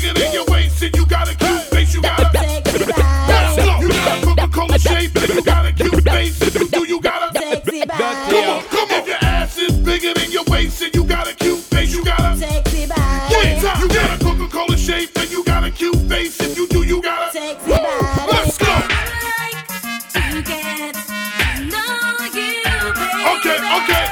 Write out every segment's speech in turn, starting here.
bigger than your waist and you got a cute face, you got a Sexy Let's body. go. You got a Coca-Cola shape and you got a cute face. And you do, you got a Sexy Come on, come on. If your ass is bigger than your waist and you got a cute face, you got a Sexy Wait, body. you got a Coca-Cola shape and you got a cute face. If you do, you got a Sexy body. Let's go. Okay, okay.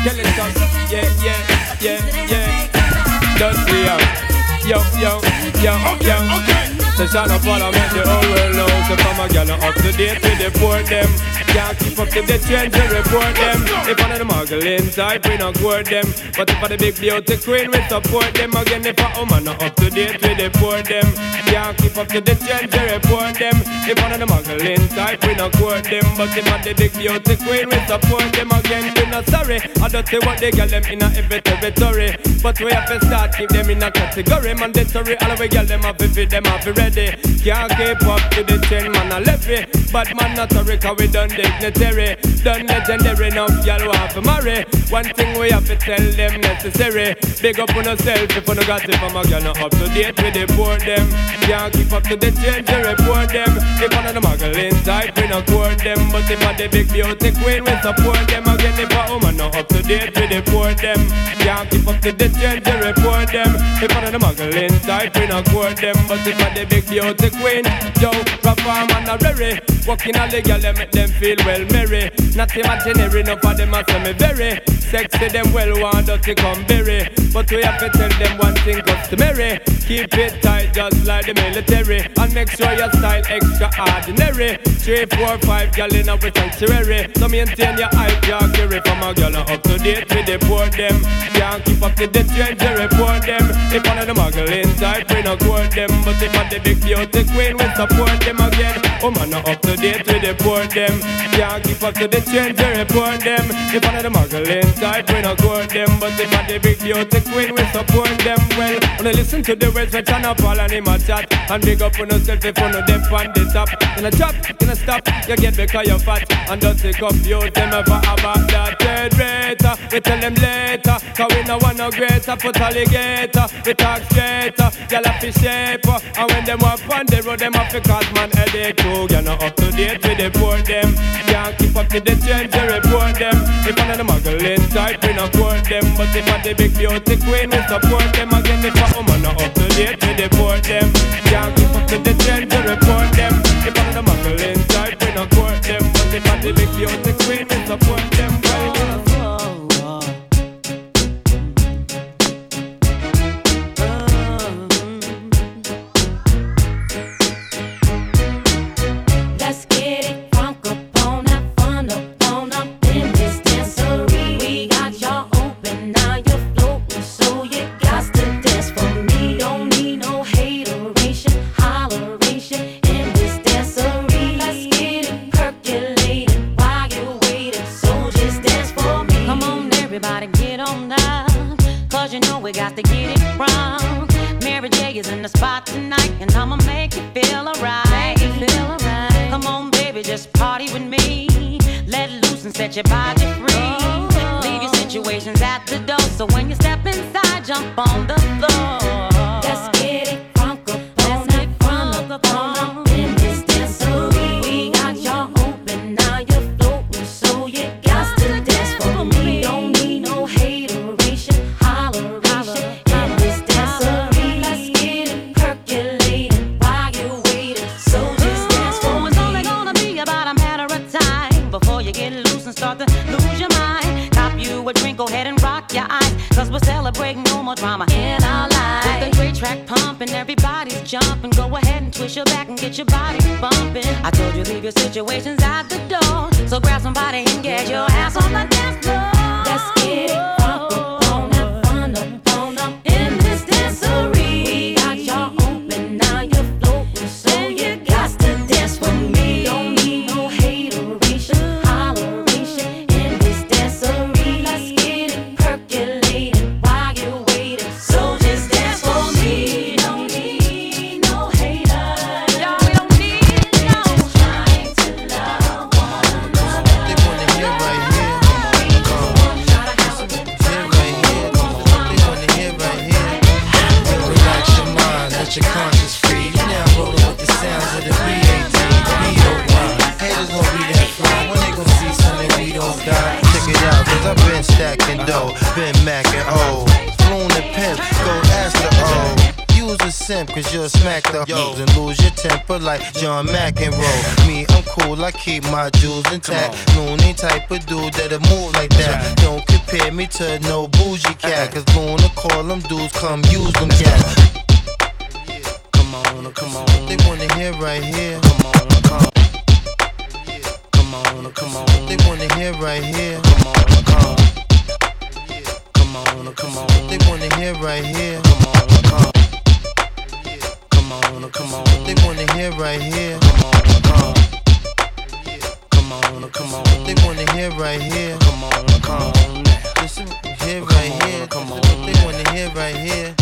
Skeleton, yeah, yeah, yeah, yeah. Dusty, yo, yo, yo, yo, Okay, yo. okay. The shine of all I make the whole world know. So from a gal up to date with the poor them. Can't keep up to the trend to report them. If one of the muggling type, we not court them. But if I the big beauty queen, we support them. Again, if a woman not up to date the poor them. Can't keep up to the trend to report them. If one of the muggling type, we not court them. But if I the big beauty queen, we support them. Again, we not sorry. I don't say what they get them in a every territory. But we have to start keep them in a category. Mandatory, all we get them up if them have to ready. Can't keep up to the trend, man, I left it. But man, not sorry, cause we done dignitary. Done legendary, enough y'all want to marry. One thing we have to tell them necessary. Big up on yourself if you no got it from a girl, not up to date with the poor them. Can't keep up to the to report them. If one of the muggling type, we not court them. But if I the big beauty queen, we support them. Again, if a woman not up to date with the poor them. Can't keep up to the to report them. If one of the muggling type, we not court them. But if I the big beauty queen, yo, Rafa man a rare. Walking all the girl, make them feel well merry. Not imaginary, enough of them a say me very. Sexy them well want dirty come berry. But we have to tell them one thing customary. Keep it tight just like the military. And make sure your style extraordinary. Three, four, five gal in our sanctuary. So maintain your hype, your carry from a gal up to date with the poor them. Can't keep up to the trend, to report them. If one of the muggling type, we not court them. But if I the big beauty queen, we support them again. Oh man, not up to date with the poor them. Can't keep up to the trend, to report them. If one of the muggling type, we not court them. But if I the big beauty queen, we support them well. When I listen to the words, we turn up all and him a chat. And big up on yourself if you know them on the top. In a drop, in a stop, you get because you're fat. And don't take up you, them ever about that third rate. We tell them later, cause we no want no greater. Put alligator, we talk straighter. Y'all have to shape. Uh, and when them up on the road, them have to cause man headache too. You're not up to date with the poor them. Can't keep up to the trend, to report them. If one of the muggling type, we not court them. But if I the big beauty queen, we support them. Again, if a woman not up to date with the poor them. Can't keep up to the trend, to report them. If one of the muggling type, we not court them. But if I the big beauty queen, we support them. Your body bumping. I told you leave your situations at the cause you'll smack the hoes and lose your temper like John McEnroe. Me, I'm cool, I keep my jewels intact. Looney type of dude that'll move like that. Don't compare me to no bougie cat, uh-uh. cause Luna call them dudes, come use them cat. Come on, come on. They wanna hear right here. Come on, come. Come on, come on. They wanna hear right here. Come on, come. Come on, come on. They wanna hear right here. Come on, come. Come on, come on. They wanna hear right here. Come on, come. Come on, come on. They wanna hear right here. Come on, come on. Listen, hear right here. Come on. They wanna hear right here.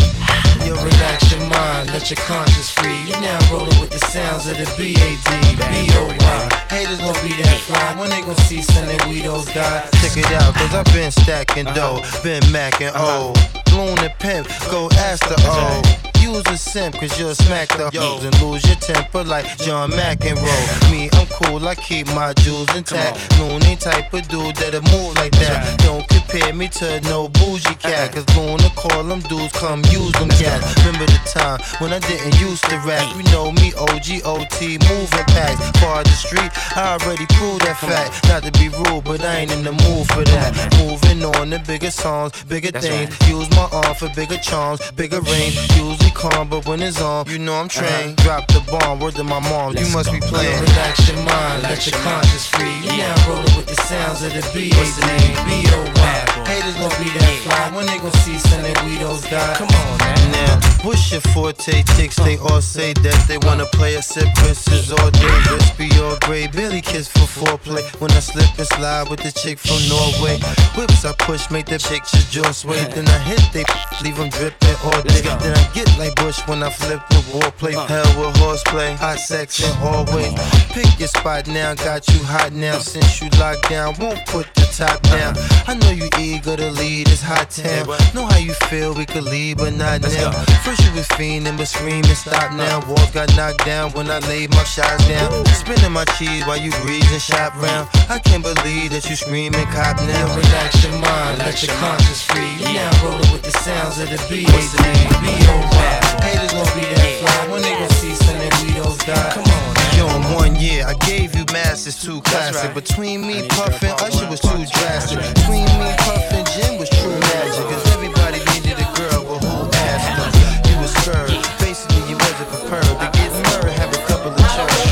Yo, relax your mind, let your conscience free. You now rolling with the sounds of the B.A.D. B.O.Y. Haters gon' be that fly when they gon' see something we don't die. Check it out, cause I've been stacking dough, uh-huh. been macking uh-huh. O. Blown and pimp, go ask the O. Use a simp, cause you'll smack the hoes and lose your temper like John McEnroe. Me, I'm cool, I keep my jewels intact. Looney type of dude that'll move like that. Don't compare me to no bougie cat, cause Luna call them dudes, come use them cat. Remember the time when I didn't used to rap? You know me, OG, OT, moving packs. Far the street, I already proved that fact. Not to be rude, but I ain't in the mood for that. Moving on to bigger songs, bigger things. Use my arm for bigger charms, bigger range. Usually calm, but when it's on, you know I'm trained. Uh-huh. Drop the bomb, word to my mom, you must be playing. Relax your mind, let your conscience free. You now rolling with the sounds of the B.A.D. B.O.Y. Haters gon' be that fly when they gon' see something we don't die. Come on, man. Now, what's your forte? Ticks, they all say that they wanna play a sip, princess all day. Be all gray, barely kiss for foreplay. When I slip and slide with the chick from Norway. Whips I push, make the chick just jaw sway. Then I hit they leave them dripping all day. Then I get like Bush when I flip with warplay. Hell with horseplay, hot sex and always. Pick your spot now, got you hot now. Since you locked down, won't put the top down. I know you eager to lead this hot town. Know how you feel, we could leave, but not now. First you was fiending, but screaming, stop now. Walls got knocked down when I laid my shots down. Spinning my cheese while you breeze and shop round. I can't believe that you screaming, cop now. Relax your mind, let your conscience free. You now rolling with the sounds of the B.A.D. B.O.Y. Haters gon' be that fly when they gon' see something we don't die. Come on. Yo, in one year, I gave you masters too classic. Between me, Puffin, Usher was too drastic. Between me, Puffin, Jim was true magic. Cause everybody needed a girl, but who asked them? You was scurvy. Basically, you wasn't prepared to get murdered, have a couple of church.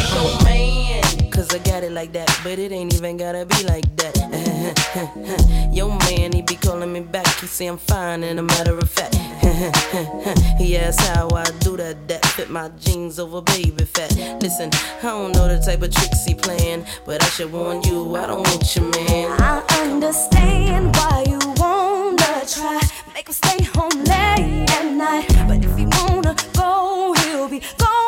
I got it like that, but it ain't even gotta be like that. Yo, man, he be calling me back, he say I'm fine, and a matter of fact, he asks how I do that, that fit my jeans over baby fat. Listen, I don't know the type of tricks he playing, but I should warn you, I don't want your man. I understand why you wanna try. Make him stay home late at night. But if he wanna go, he'll be gone,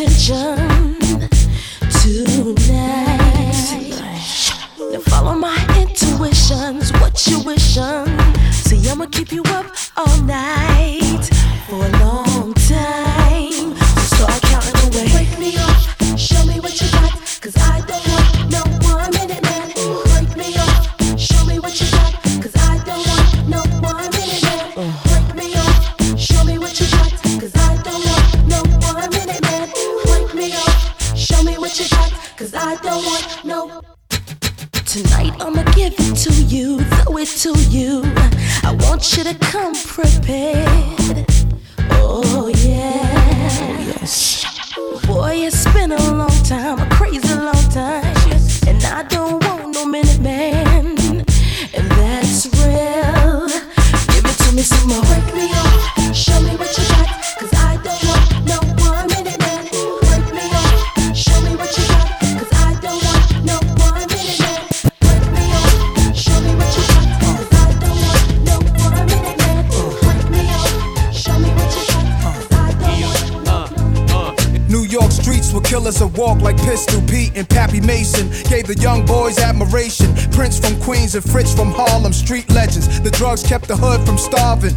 attention walk like Pistol Pete and Pappy Mason. Gave the young boys admiration. Prince from Queens and Fritz from Harlem, street legends. The drugs kept the hood from starving.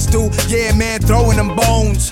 Yeah, man, throwing them bones.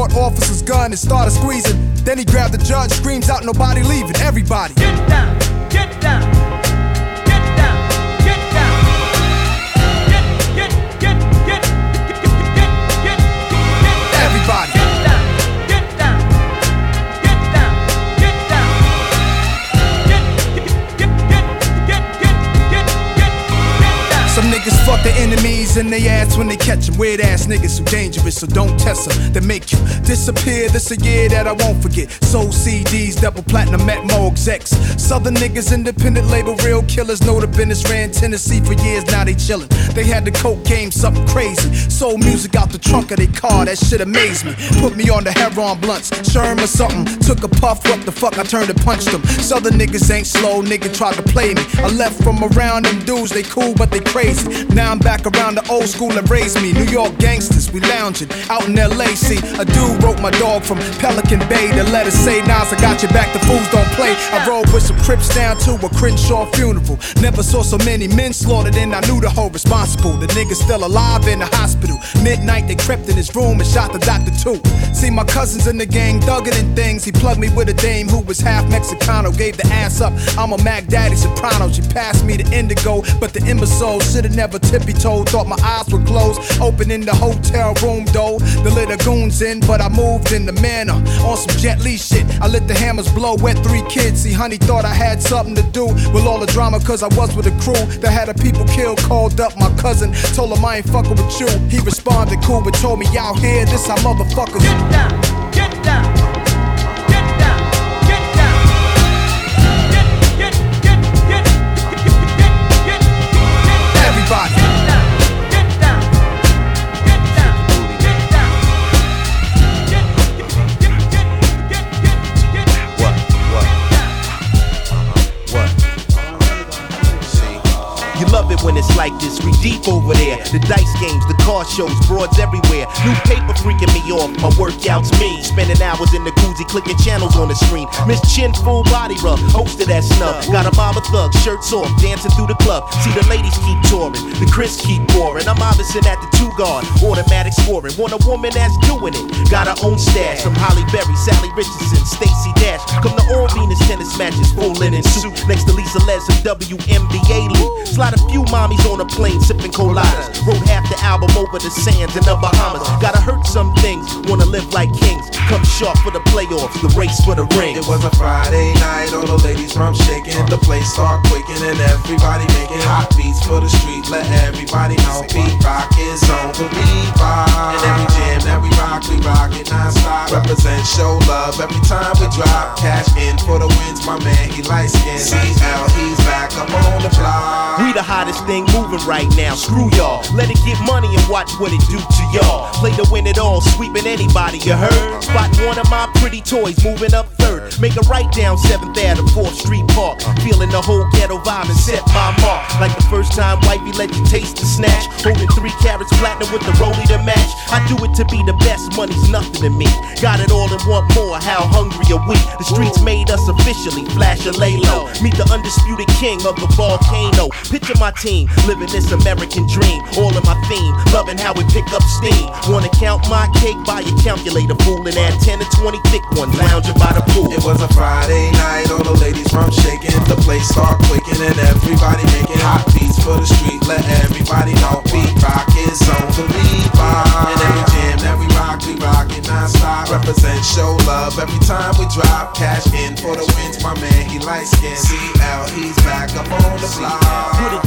court officer's gun and started squeezing. Then he grabbed the judge, screams out, nobody leaving, everybody. Get down, get down, get down, get down. Get, get, get, get, get, get, get, get, get Everybody. In their ass when they catch 'em. Weird ass niggas who dangerous, so don't test 'em. They make you disappear. This a year that I won't forget. Soul CDs, double platinum at Mo execs. Southern niggas, independent label, real killers. Know the business ran Tennessee for years, now they chillin'. They had the coke game, something crazy. Soul music out the trunk of their car, that shit amazed me. Put me on the heroin blunts, Sherm or something. Took a puff, what the fuck, I turned and punched them. Southern niggas ain't slow, nigga tried to play me. I left from around them dudes, they cool, but they crazy. Now I'm back around the old school that raised me. New York gangsters, we lounging out in LA. See, a dude wrote my dog from Pelican Bay. to let us say, Nas, I got your back, the fools don't play. I rode with some Crips down to a Crenshaw funeral. Never saw so many men slaughtered, and I knew the whole responsible. The nigga's still alive in the hospital. Midnight, they crept in his room and shot the doctor too. See, my cousins in the gang thugging and things. He plugged me with a dame who was half Mexicano. Gave the ass up. I'm a Mac Daddy Soprano. She passed me the indigo, but the imbecile should've never tippy toed. Thought my eyes were closed. Open in the hotel room door. The little goons in, but I moved in the manner. On some Jet Li shit. I let the hammers blow. Wet three kids. See, honey thought I had something to do with all the drama, cause I was with a crew that had a people killed. Called up my cousin. Told him I ain't fucking with you. He responded cool, but told me out here, this how motherfuckers. Get down, get down. When it's like this. We deep over there. The dice games, the car shows, broads everywhere. New paper freaking me off. My workouts me. Spending hours in the koozie, clicking channels on the screen. Miss Chin, full body rub, hosted that snub. Got a mama thug, shirts off, dancing through the club. See the ladies keep touring, the Chris keep pouring. I'm obviously at the two guard, automatic scoring. Want a woman that's doing it. Got her own stash from Halle Berry, Salli Richardson, Stacey Dash. Come to all Venus tennis matches, full linen suit. Next to Lisa Les and WNBA loot. Slide a few mommies on a plane, sipping coladas. Wrote half the album over the sands in the Bahamas. Gotta hurt some things, wanna live like kings. Come sharp for the playoffs, the race for the ring. It was a Friday night, all the ladies from shaking. The place start quaking and everybody making hot beats for the street. Let everybody know Pete Rock is And every jam that we rock, we rock it non-stop. Represent, show love every time we drop. Cash in for the wins, my man, he skin. CL, he's back on the block. We the hottest thing moving right now. Screw y'all. Let it get money and watch what it do to y'all. Play to win it all, sweeping anybody, you heard? Spot one of my pretty toys moving up Make a right down 7th Ave, 4th Street Park. Feeling the whole ghetto vibe and set my mark. Like the first time wifey let you taste the snatch. Holding three carats platinum with the rollie to match. I do it to be the best, money's nothing to me. Got it all and want more, how hungry are we? The streets made us officially, flash and lay low. Meet the undisputed king of the volcano. Picture my team, living this American dream. All in my theme, loving how we pick up steam. Wanna count my cake, buy a calculator, fool, and add 10 to 20 thick ones, lounging by the pool. It was a Friday night, all the ladies from shaking. The place start quaking and everybody making hot beats for the street. Let everybody know Pete Rock is on the rock. And every jam we rock, we rock it non-stop. Represent, show love every time we drop. Cash in for the wins, my man, he light skin. CL, he's back up on the block.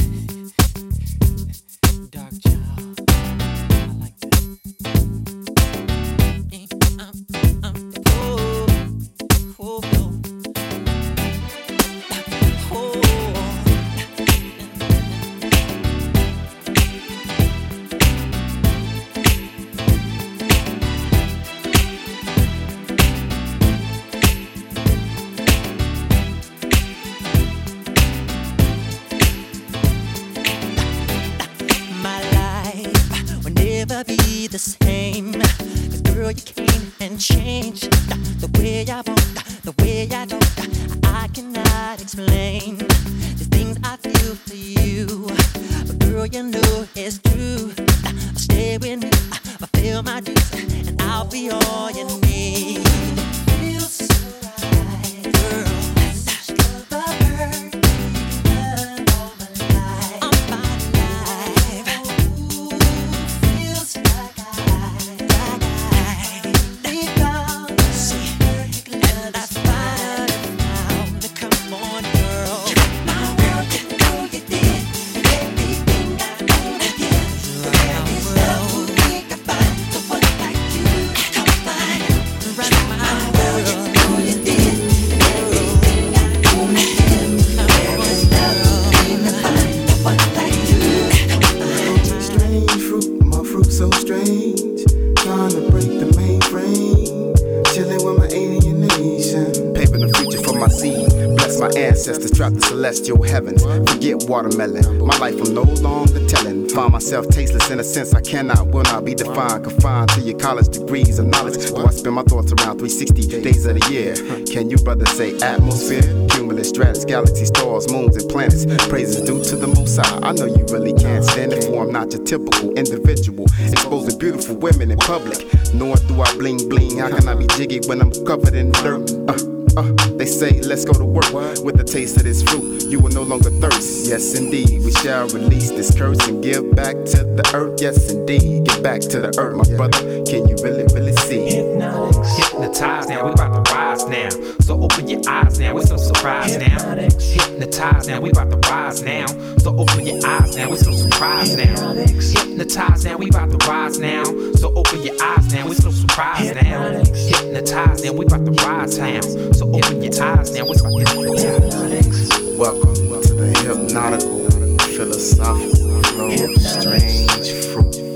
Myself tasteless in a sense I cannot, will not be defined. Confined to your college degrees and knowledge. Do I spend my thoughts around 360 days of the year? Can you, brother, say atmosphere? Cumulus, stratus, galaxies, stars, moons, and planets. Praises due to the Most High. I know you really can't stand it for I'm not your typical individual. Exposing beautiful women in public. Nor do I bling bling. How can I be jiggy when I'm covered in dirt? Uh, uh, they say, let's go to work with the taste of this fruit. You will no longer thirst. Yes, indeed. We shall release this curse and give back to the earth. Yes, indeed. Get back to the earth, my brother. Can you really, really see? Hypnotized now, we about to rise now. So open your eyes now, it's no surprise now. Hypnotized now, we about to rise now. So open your eyes now, it's no surprise now. Hypnotized now, we about to rise now. So open your eyes now, it's no surprise now. Hypnotized now, we about to rise now. So open your eyes now, it's about to Welcome to the hypnotical, philosophical flow of strange fruit.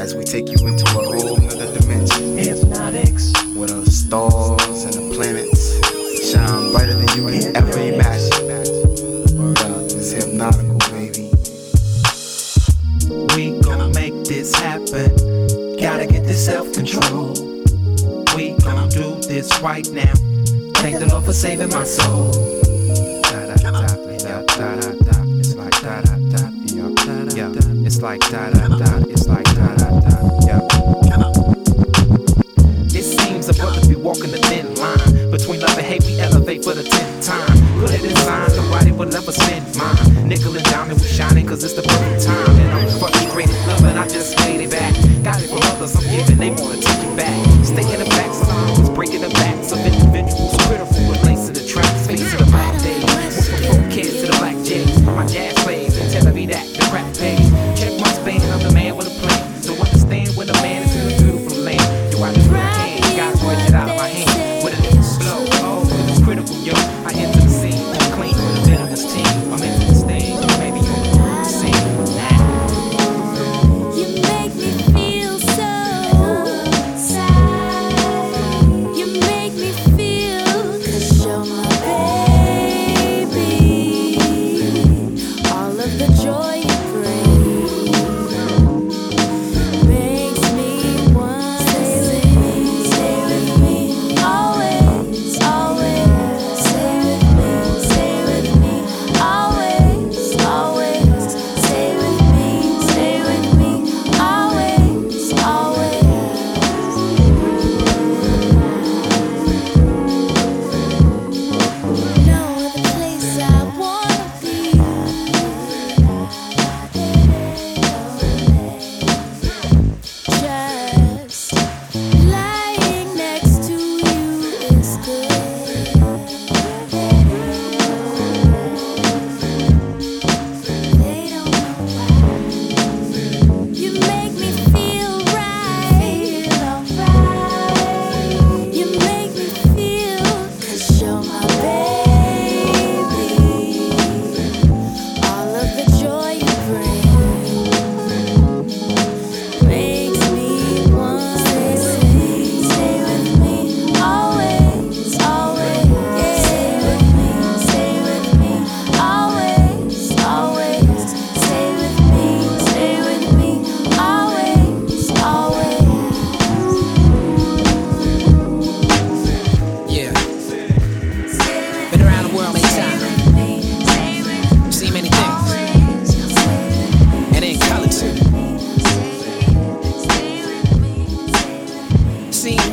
As we take you into a whole stars and the planets shine brighter than you can ever imagine. Word up, it's hypnotical, baby. We gon' make this happen. Gotta get this self control. We gon' do this right now. Thank the Lord for saving my soul. Da da da da da da da. It's like da da da. It's like da da can, God work it out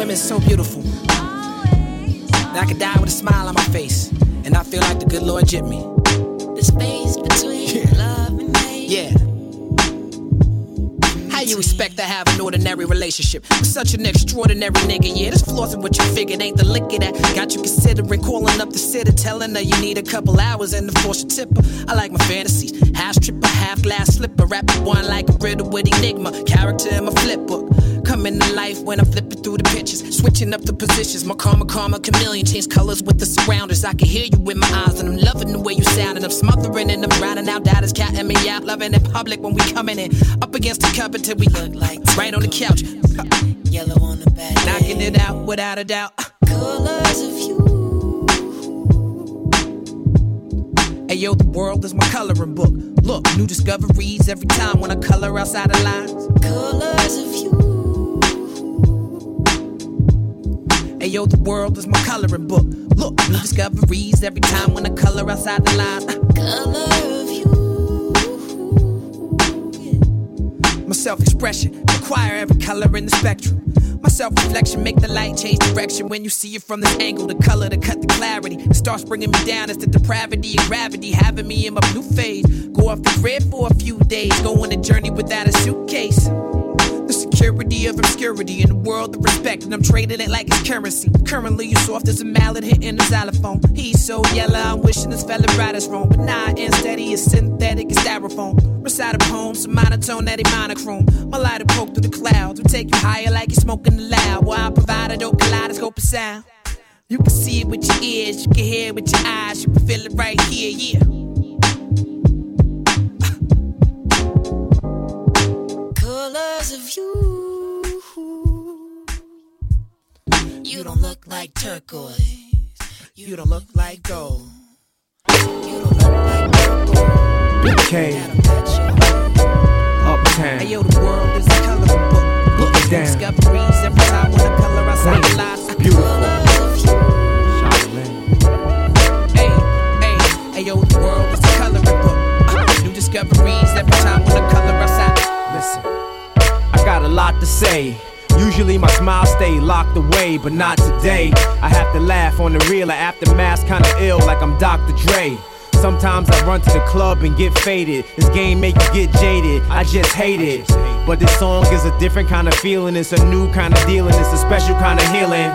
Women so beautiful. I could die with a smile on my face. And I feel like the good Lord jipped me. The space between yeah. love and hate. Yeah. How you expect to have an ordinary relationship with such an extraordinary nigga? Yeah, this flaws in what you figured ain't the liquor that got you considering calling up the city, telling her you need a couple hours and the force your tipper. I like my fantasies, half stripper, half glass slipper, rapping one like a riddle with enigma, character in my flip book. Coming to life when I'm flipping through the pictures, switching up the positions. My karma, karma, chameleon, change colors with the surrounders. I can hear you with my eyes, and I'm loving the way you sound, and I'm smothering and I'm drowning out. Is catting me out, loving in public when we coming in. Up against the cup until we look like right on the couch. Yellow on the back. Knocking it out without a doubt. Colors of you. Yo, the world is my coloring book. Look, new discoveries every time when I color outside the lines. Colors of you. Hey yo, the world is my coloring book. Look, new discoveries every time when I color outside the lines. Uh, Color of you. My self expression require every color in the spectrum. My self reflection make the light change direction when you see it from this angle. The color to cut the clarity. It starts bringing me down. It's the depravity and gravity having me in my blue phase. Go off the grid for a few days. Go on a journey without a suitcase. Security of obscurity in the world of respect, and I'm trading it like it's currency. Currently, you soft as a mallet hitting a xylophone. He's so yellow, I'm wishing this fella right is wrong. But nah, instead he is synthetic and styrofoam. Recite a poem, some monotone that ain't monochrome. My lighter poke through the clouds, will take you higher like you're smoking the loud. While I provide a dope kaleidoscope of sound. You can see it with your ears, you can hear it with your eyes, you can feel it right here, yeah. Don't look like turquoise. You don't look like gold. Big K. Uptown. Hey yo, the world is a coloring book. Look down. Discoveries every time when I color the lines. Beautiful. Hey, hey, hey yo, the world is a coloring book. Uh, new discoveries every time when I color outside. Listen, I got a lot to say. Usually my smile stay locked away, but not today. I have to laugh on the real, aftermath kinda ill like I'm Dr. Dre. Sometimes I run to the club and get faded. This game make you get jaded. I just hate it. But this song is a different kind of feeling. It's a new kind of dealing. It's a special kind of healing.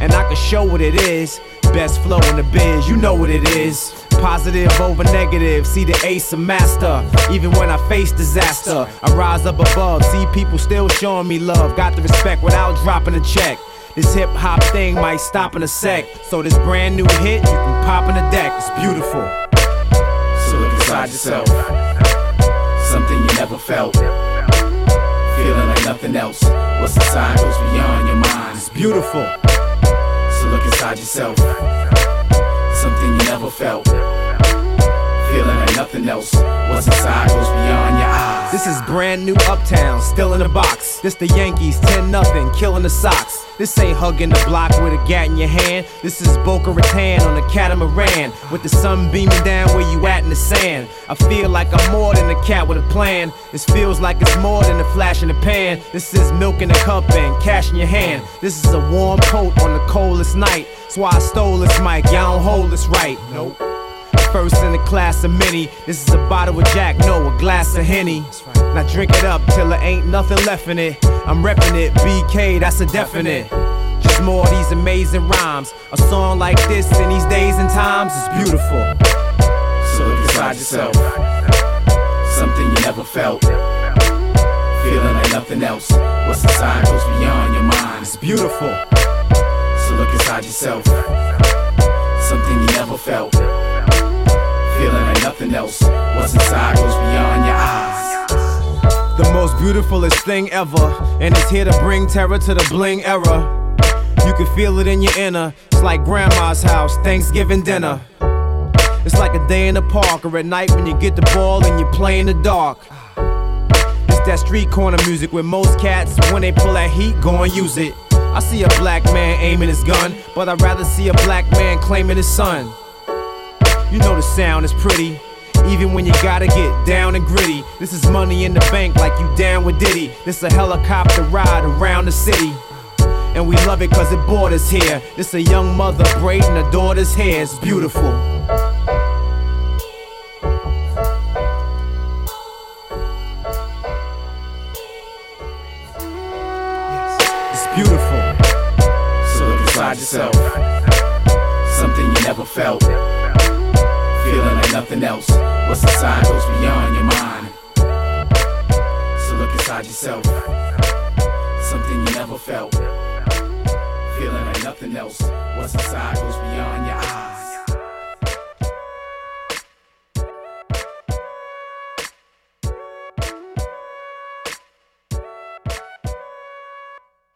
And I can show what it is. Best flow in the biz, you know what it is. Positive over negative, see the ace of master. Even when I face disaster, I rise up above. See people still showing me love. Got the respect without dropping a check. This hip hop thing might stop in a sec. So this brand new hit, you can pop in the deck. It's beautiful. So look inside yourself. Something you never felt. Feeling like nothing else. What's inside goes beyond your mind. It's beautiful. Look inside yourself. Something you never felt. Feeling like nothing else. What's inside goes beyond your eyes. This is brand new Uptown, still in the box. This the Yankees, 10 nothing, killing the Sox. This ain't hugging the block with a gat in your hand. This is Boca Raton on a catamaran with the sun beaming down where you at in the sand. I feel like I'm more than a cat with a plan. This feels like it's more than a flash in the pan. This is milk in a cup and cash in your hand. This is a warm coat on the coldest night. That's why I stole this mic. Y'all don't hold this right. Nope. First in the class of many. This is a bottle of Jack, no, a glass of Henny. Now drink it up till there ain't nothing left in it. I'm reppin' it, BK, that's a definite. Just more of these amazing rhymes. A song like this in these days and times is beautiful. So look inside yourself. Something you never felt. Feeling like nothing else. What's inside goes beyond your mind. It's beautiful. So look inside yourself. Something you never felt. Nothing else. What's inside goes beyond your eyes. The most beautifulest thing ever, and it's here to bring terror to the bling era. You can feel it in your inner. It's like grandma's house, Thanksgiving dinner. It's like a day in the park or at night when you get the ball and you play in the dark. It's that street corner music where most cats, when they pull that heat, go and use it. I see a black man aiming his gun, but I'd rather see a black man claiming his son. You know the sound is pretty. Even when you gotta get down and gritty. This is money in the bank like you down with Diddy. This a helicopter ride around the city. And we love it cause it us here. This a young mother braiding her daughter's hair. It's beautiful. It's beautiful. So look inside yourself. Something you never felt. Feeling like nothing else. What's inside goes beyond your mind. So look inside yourself. Something you never felt. Feeling like nothing else. What's inside goes beyond your eyes.